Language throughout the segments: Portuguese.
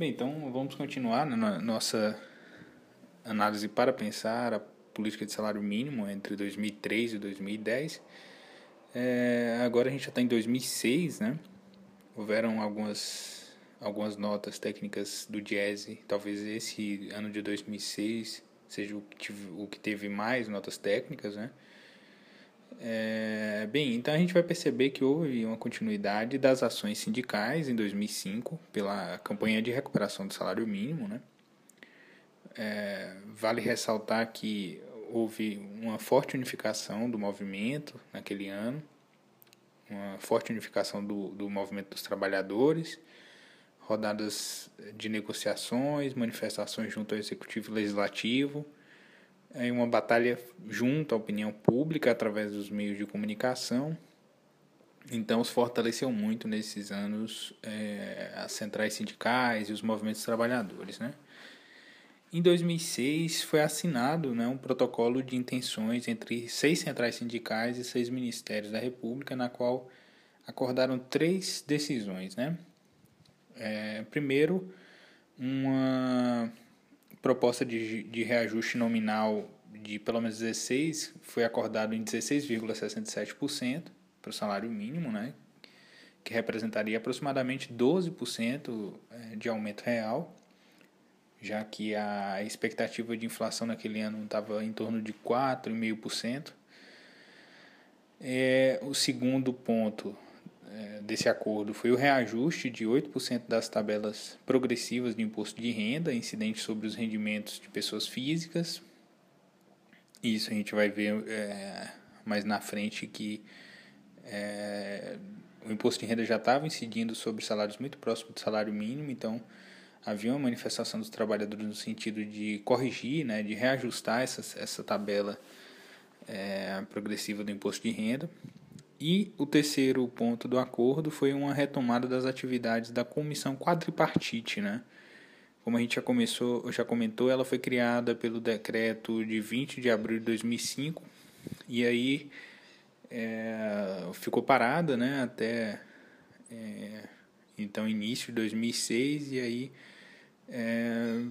Bem, então vamos continuar na nossa análise para pensar a política de salário mínimo entre 2003 e 2010. É, agora a gente já está em 2006, né? Houveram algumas, algumas notas técnicas do Diese, talvez esse ano de 2006 seja o que, tive, o que teve mais notas técnicas, né? É, bem, então a gente vai perceber que houve uma continuidade das ações sindicais em 2005 pela campanha de recuperação do salário mínimo, né? É, vale ressaltar que houve uma forte unificação do movimento naquele ano, uma forte unificação do, do movimento dos trabalhadores, rodadas de negociações, manifestações junto ao executivo e legislativo, em uma batalha junto à opinião pública através dos meios de comunicação. Então, se fortaleceu muito nesses anos é, as centrais sindicais e os movimentos trabalhadores, né? Em 2006 foi assinado né, um protocolo de intenções entre seis centrais sindicais e seis ministérios da República, na qual acordaram três decisões. Né? É, primeiro, uma proposta de, de reajuste nominal de pelo menos 16 foi acordado em 16,67% para o salário mínimo, né? que representaria aproximadamente 12% é, de aumento real já que a expectativa de inflação naquele ano estava em torno de 4,5%. É, o segundo ponto desse acordo foi o reajuste de 8% das tabelas progressivas de imposto de renda incidente sobre os rendimentos de pessoas físicas. Isso a gente vai ver é, mais na frente que é, o imposto de renda já estava incidindo sobre salários muito próximos do salário mínimo, então havia uma manifestação dos trabalhadores no sentido de corrigir, né, de reajustar essa, essa tabela é, progressiva do imposto de renda. E o terceiro ponto do acordo foi uma retomada das atividades da comissão quadripartite, né? Como a gente já, começou, já comentou, ela foi criada pelo decreto de 20 de abril de 2005 e aí é, ficou parada, né, até é, então início de 2006 e aí é,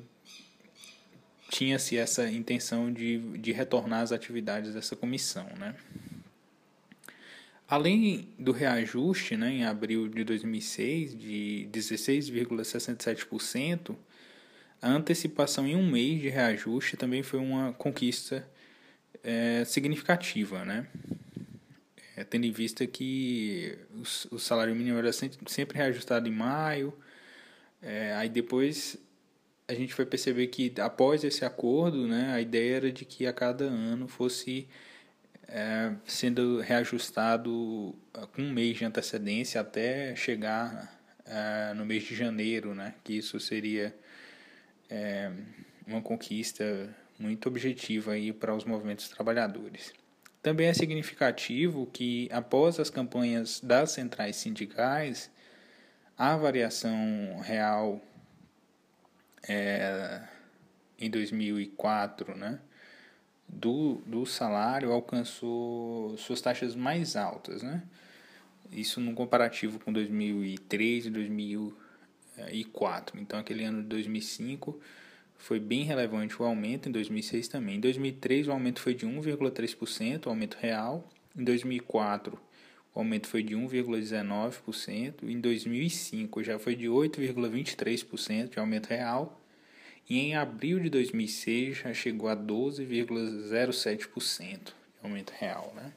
tinha-se essa intenção de, de retornar às atividades dessa comissão. Né? Além do reajuste né, em abril de 2006 de 16,67%, a antecipação em um mês de reajuste também foi uma conquista é, significativa, né? É, tendo em vista que o, o salário mínimo era sempre, sempre reajustado em maio, é, aí depois a gente foi perceber que após esse acordo, né, a ideia era de que a cada ano fosse é, sendo reajustado ah, com um mês de antecedência até chegar é, no mês de janeiro, né, que isso seria é, uma conquista muito objetiva aí para os movimentos trabalhadores. Também é significativo que após as campanhas das centrais sindicais, a variação real é, em 2004, né, do, do salário alcançou suas taxas mais altas, né? Isso no comparativo com 2003 e 2004. Então, aquele ano de 2005 foi bem relevante o aumento, em 2006 também. Em 2003, o aumento foi de 1,3%, o aumento real. Em 2004, o aumento foi de 1,19%. Em 2005 já foi de 8,23% de aumento real. E em abril de 2006 já chegou a 12,07% de aumento real. Né?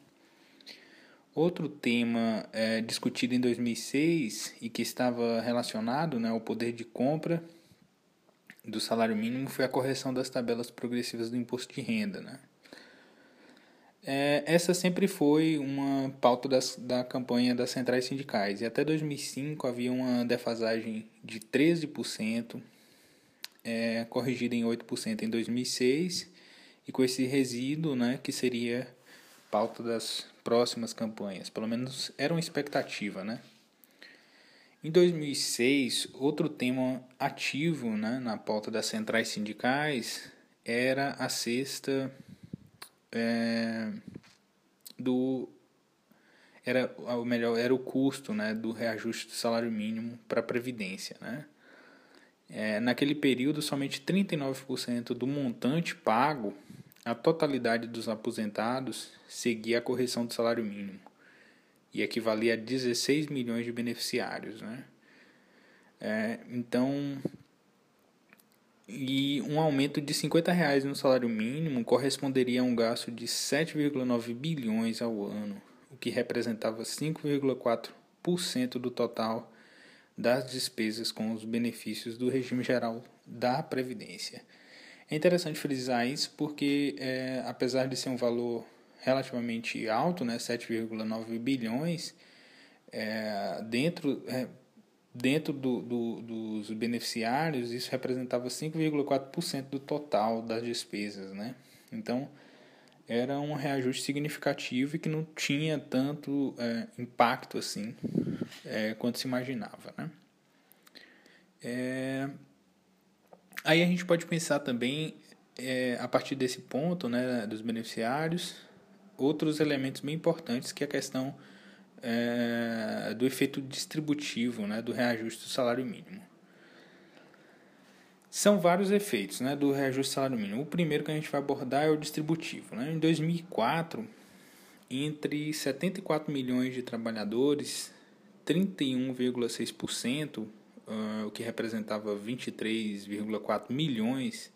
Outro tema é, discutido em 2006 e que estava relacionado né, ao poder de compra do salário mínimo foi a correção das tabelas progressivas do imposto de renda. Né? É, essa sempre foi uma pauta das, da campanha das centrais sindicais. E até 2005 havia uma defasagem de 13%, é, corrigida em 8% em 2006, e com esse resíduo né, que seria pauta das próximas campanhas. Pelo menos era uma expectativa. Né? Em 2006, outro tema ativo né, na pauta das centrais sindicais era a sexta é, do era o melhor era o custo né, do reajuste do salário mínimo para a previdência, né? É, naquele período, somente 39% do montante pago, a totalidade dos aposentados, seguia a correção do salário mínimo e equivalia a 16 milhões de beneficiários. Né? É, então, e um aumento de 50 reais no salário mínimo corresponderia a um gasto de 7,9 bilhões ao ano, o que representava 5,4% do total das despesas com os benefícios do regime geral da Previdência. É interessante frisar isso porque, é, apesar de ser um valor relativamente alto, né, 7,9 bilhões, é, dentro, é, dentro do, do, dos beneficiários, isso representava 5,4% do total das despesas. Né? Então, era um reajuste significativo e que não tinha tanto é, impacto assim é, quanto se imaginava. Né? É, aí a gente pode pensar também, é, a partir desse ponto né, dos beneficiários, outros elementos bem importantes que é a questão é, do efeito distributivo né, do reajuste do salário mínimo. São vários efeitos né, do reajuste do salário mínimo. O primeiro que a gente vai abordar é o distributivo. Né? Em 2004, entre 74 milhões de trabalhadores, 31,6%, uh, o que representava 23,4 milhões,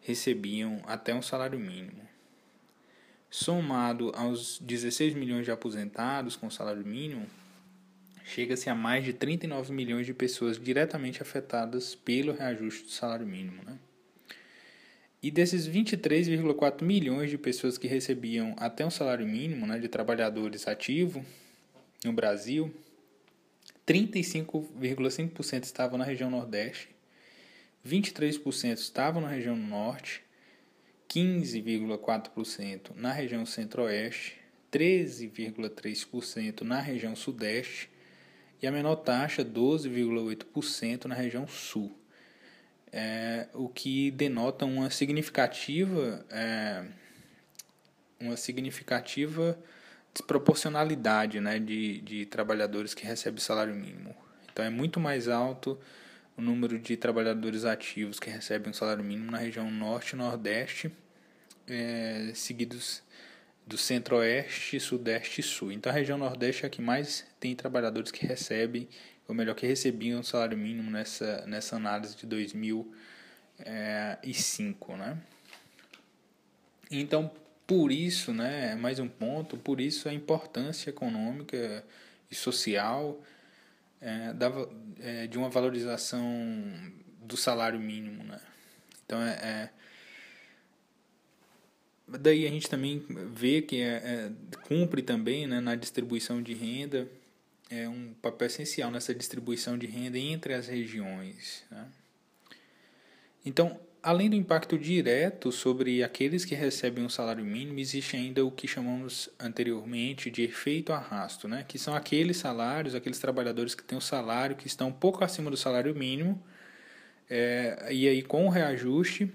recebiam até um salário mínimo. Somado aos 16 milhões de aposentados com salário mínimo, chega-se a mais de 39 milhões de pessoas diretamente afetadas pelo reajuste do salário mínimo. Né? E desses 23,4 milhões de pessoas que recebiam até um salário mínimo né, de trabalhadores ativos no Brasil, 35,5% estavam na região Nordeste, 23% estavam na região Norte, 15,4% na região Centro-Oeste, 13,3% na região Sudeste e a menor taxa, 12,8% na região sul. É, o que denota uma significativa, é, uma significativa desproporcionalidade né, de, de trabalhadores que recebem salário mínimo. Então é muito mais alto o número de trabalhadores ativos que recebem o salário mínimo na região norte e nordeste, é, seguidos do centro-oeste, sudeste e sul. Então a região nordeste é a que mais tem trabalhadores que recebem, ou melhor, que recebiam o salário mínimo nessa, nessa análise de 2005, né? Então, por isso, né, mais um ponto, por isso a importância econômica e social é, da, é, de uma valorização do salário mínimo, né? Então, é, é daí a gente também vê que é, é, cumpre também né, na distribuição de renda é um papel essencial nessa distribuição de renda entre as regiões. Né? Então, além do impacto direto sobre aqueles que recebem um salário mínimo, existe ainda o que chamamos anteriormente de efeito arrasto, né? que são aqueles salários, aqueles trabalhadores que têm um salário que estão um pouco acima do salário mínimo, é, e aí com o reajuste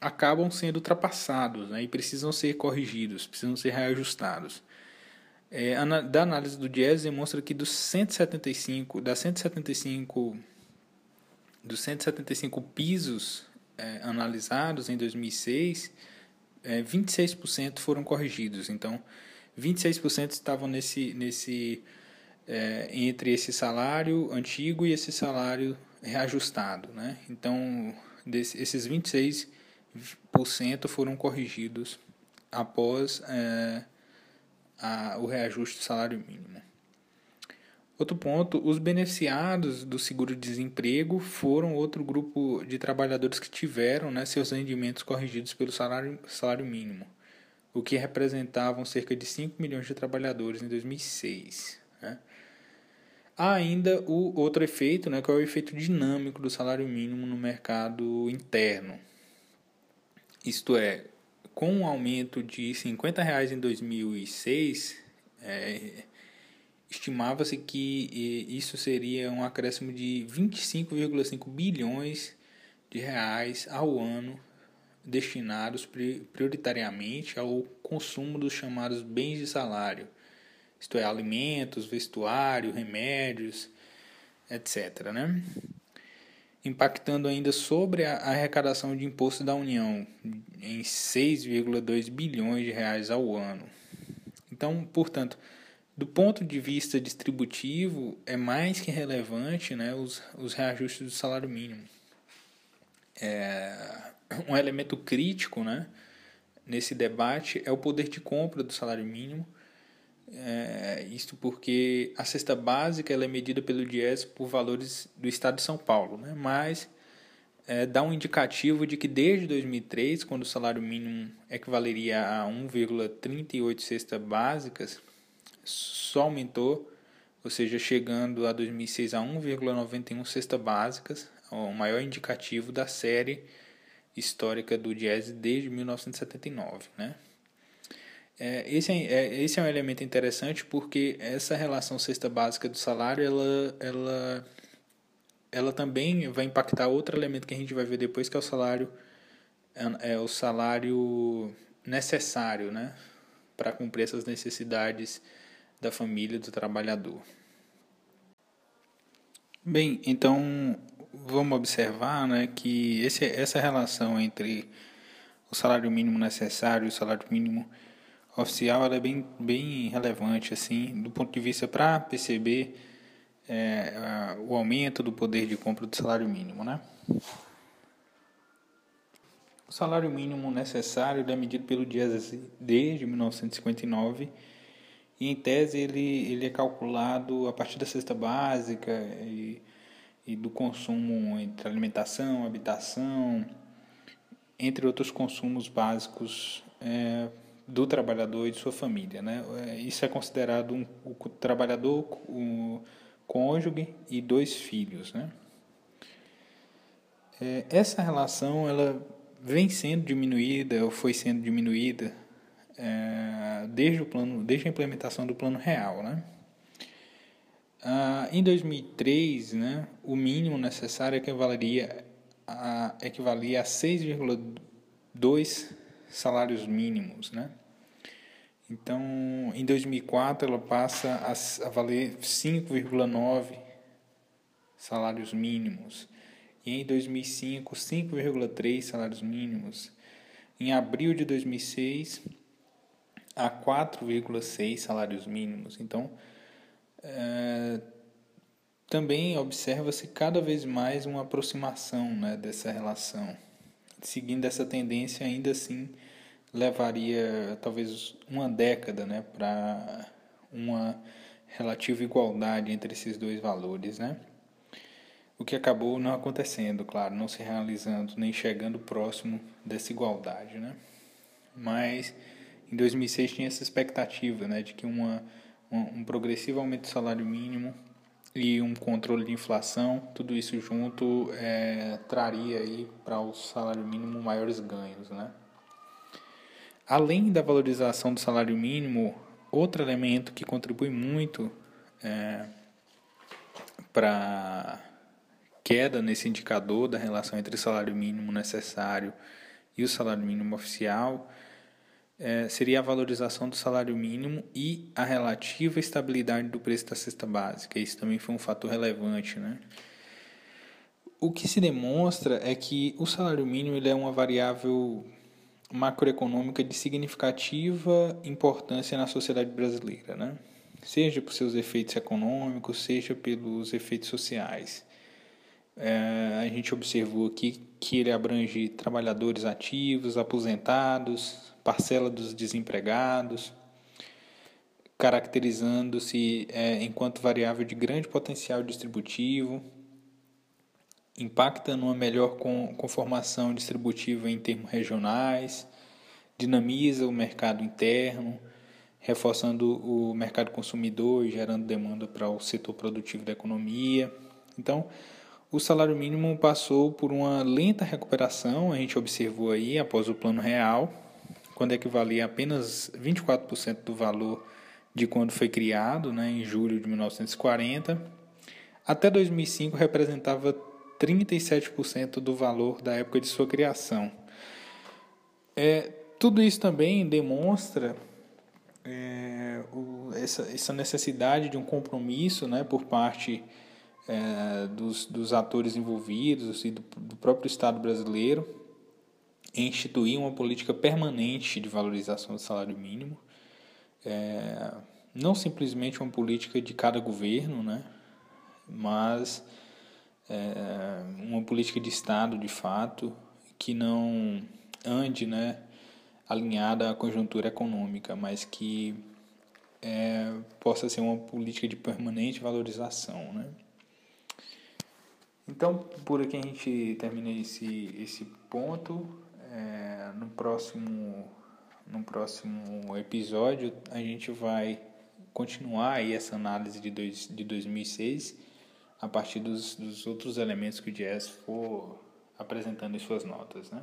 acabam sendo ultrapassados né, e precisam ser corrigidos, precisam ser reajustados. É, da análise do Jazz demonstra que dos 175, das 175, dos 175 pisos é, analisados em 2006, é, 26% foram corrigidos. Então, 26% estavam nesse, nesse é, entre esse salário antigo e esse salário reajustado. Né? Então, desse, esses 26 foram corrigidos após é, a, o reajuste do salário mínimo. Outro ponto, os beneficiados do seguro-desemprego foram outro grupo de trabalhadores que tiveram né, seus rendimentos corrigidos pelo salário, salário mínimo, o que representavam cerca de 5 milhões de trabalhadores em 2006. Né. Há ainda o outro efeito, né, que é o efeito dinâmico do salário mínimo no mercado interno. Isto é, com um aumento de 50 reais em 2006, é, estimava-se que isso seria um acréscimo de 25,5 bilhões de reais ao ano destinados prioritariamente ao consumo dos chamados bens de salário, isto é, alimentos, vestuário, remédios, etc. Né? impactando ainda sobre a arrecadação de imposto da União em 6,2 bilhões de reais ao ano. Então, portanto, do ponto de vista distributivo, é mais que relevante né, os, os reajustes do salário mínimo. É, um elemento crítico né, nesse debate é o poder de compra do salário mínimo, é, isto porque a cesta básica ela é medida pelo DIES por valores do Estado de São Paulo, né? mas é, dá um indicativo de que desde 2003, quando o salário mínimo equivaleria a 1,38 cestas básicas, só aumentou, ou seja, chegando a 2006 a 1,91 cestas básicas, o maior indicativo da série histórica do DIES desde 1979, né? É, esse, é, é, esse é um elemento interessante porque essa relação cesta básica do salário ela, ela, ela também vai impactar outro elemento que a gente vai ver depois que é o salário é, é o salário necessário né, para cumprir essas necessidades da família do trabalhador. Bem, então vamos observar né, que esse, essa relação entre o salário mínimo necessário e o salário mínimo oficial ela é bem, bem relevante assim do ponto de vista para perceber é, o aumento do poder de compra do salário mínimo, né? O salário mínimo necessário é medido pelo DIES desde 1959 e em tese ele, ele é calculado a partir da cesta básica e, e do consumo entre alimentação, habitação, entre outros consumos básicos é, do trabalhador e de sua família. Né? É, isso é considerado um, o trabalhador, o cônjuge e dois filhos. Né? É, essa relação ela vem sendo diminuída ou foi sendo diminuída é, desde, o plano, desde a implementação do plano real. Né? Ah, em 2003, né, o mínimo necessário equivaleria a, equivalia a 6,2 salários mínimos, né? Então, em 2004 ela passa a, a valer 5,9 salários mínimos. E em 2005, 5,3 salários mínimos. Em abril de 2006, a 4,6 salários mínimos. Então, é, também observa-se cada vez mais uma aproximação né, dessa relação seguindo essa tendência, ainda assim levaria talvez uma década né, para uma relativa igualdade entre esses dois valores, né? O que acabou não acontecendo, claro, não se realizando nem chegando próximo dessa igualdade, né? Mas em 2006 tinha essa expectativa, né, de que uma, um, um progressivo aumento do salário mínimo e um controle de inflação, tudo isso junto é, traria aí para o salário mínimo maiores ganhos, né? Além da valorização do salário mínimo, outro elemento que contribui muito é, para queda nesse indicador da relação entre salário mínimo necessário e o salário mínimo oficial é, seria a valorização do salário mínimo e a relativa estabilidade do preço da cesta básica. Isso também foi um fator relevante, né? O que se demonstra é que o salário mínimo ele é uma variável macroeconômica de significativa importância na sociedade brasileira, né? seja por seus efeitos econômicos, seja pelos efeitos sociais. É, a gente observou aqui que ele abrange trabalhadores ativos, aposentados, parcela dos desempregados, caracterizando-se é, enquanto variável de grande potencial distributivo, impacta numa melhor conformação distributiva em termos regionais, dinamiza o mercado interno, reforçando o mercado consumidor e gerando demanda para o setor produtivo da economia. Então, o salário mínimo passou por uma lenta recuperação, a gente observou aí após o plano real, quando equivalia a apenas 24% do valor de quando foi criado, né, em julho de 1940. Até 2005 representava 37% do valor da época de sua criação. É, tudo isso também demonstra é, o, essa, essa necessidade de um compromisso né, por parte é, dos, dos atores envolvidos e do, do próprio Estado brasileiro instituir uma política permanente de valorização do salário mínimo, é, não simplesmente uma política de cada governo, né, mas é, uma política de Estado de fato que não ande né, alinhada à conjuntura econômica, mas que é, possa ser uma política de permanente valorização. Né? Então, por aqui a gente termina esse, esse ponto. No, próximo, no próximo episódio, a gente vai continuar aí essa análise de, dois, de 2006 a partir dos, dos outros elementos que o Jazz for apresentando em suas notas. Né?